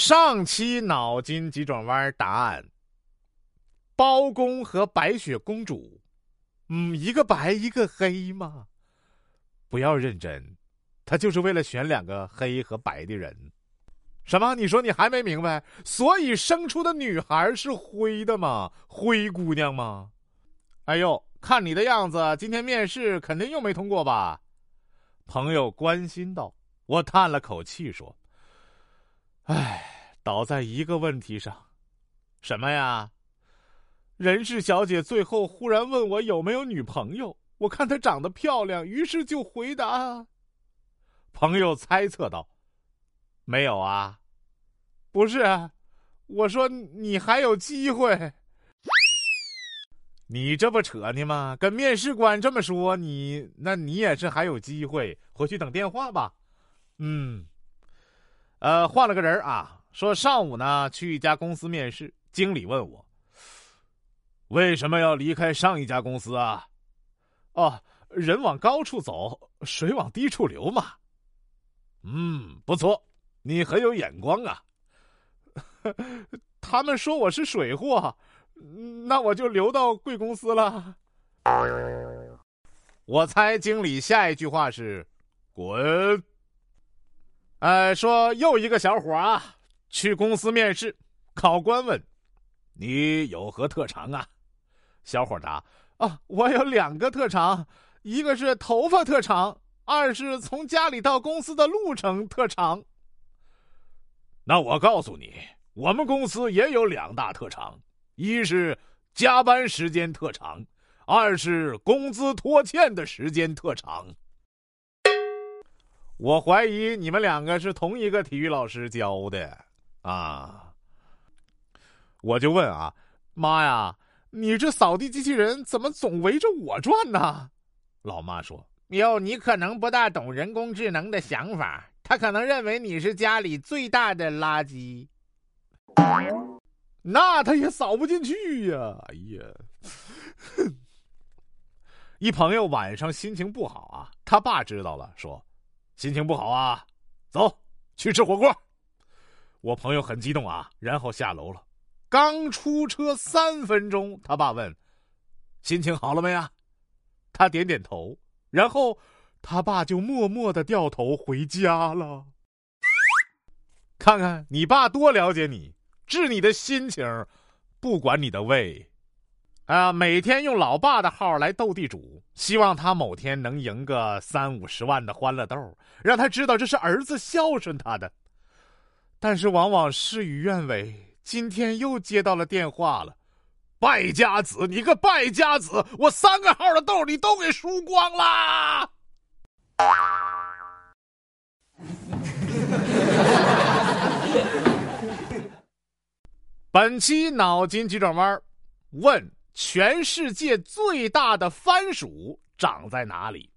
上期脑筋急转弯答案：包公和白雪公主，嗯，一个白一个黑吗？不要认真，他就是为了选两个黑和白的人。什么？你说你还没明白？所以生出的女孩是灰的吗？灰姑娘吗？哎呦，看你的样子，今天面试肯定又没通过吧？朋友关心道。我叹了口气说。唉，倒在一个问题上，什么呀？人事小姐最后忽然问我有没有女朋友，我看她长得漂亮，于是就回答。朋友猜测道：“没有啊，不是，我说你还有机会。你这不扯呢吗？跟面试官这么说，你那你也是还有机会，回去等电话吧。嗯。”呃，换了个人啊，说上午呢去一家公司面试，经理问我为什么要离开上一家公司啊？哦，人往高处走，水往低处流嘛。嗯，不错，你很有眼光啊。他们说我是水货，那我就留到贵公司了。我猜经理下一句话是滚。哎，说又一个小伙啊，去公司面试，考官问：“你有何特长啊？”小伙答：“啊，我有两个特长，一个是头发特长，二是从家里到公司的路程特长。”那我告诉你，我们公司也有两大特长，一是加班时间特长，二是工资拖欠的时间特长。我怀疑你们两个是同一个体育老师教的，啊！我就问啊，妈呀，你这扫地机器人怎么总围着我转呢？老妈说：“哟，你可能不大懂人工智能的想法，他可能认为你是家里最大的垃圾。那他也扫不进去呀！哎呀，一朋友晚上心情不好啊，他爸知道了，说。”心情不好啊，走去吃火锅。我朋友很激动啊，然后下楼了。刚出车三分钟，他爸问：“心情好了没啊？”他点点头，然后他爸就默默的掉头回家了。看看你爸多了解你，治你的心情，不管你的胃。啊，每天用老爸的号来斗地主，希望他某天能赢个三五十万的欢乐豆，让他知道这是儿子孝顺他的。但是往往事与愿违，今天又接到了电话了，败家子，你个败家子，我三个号的豆你都给输光啦！本期脑筋急转弯，问。全世界最大的番薯长在哪里？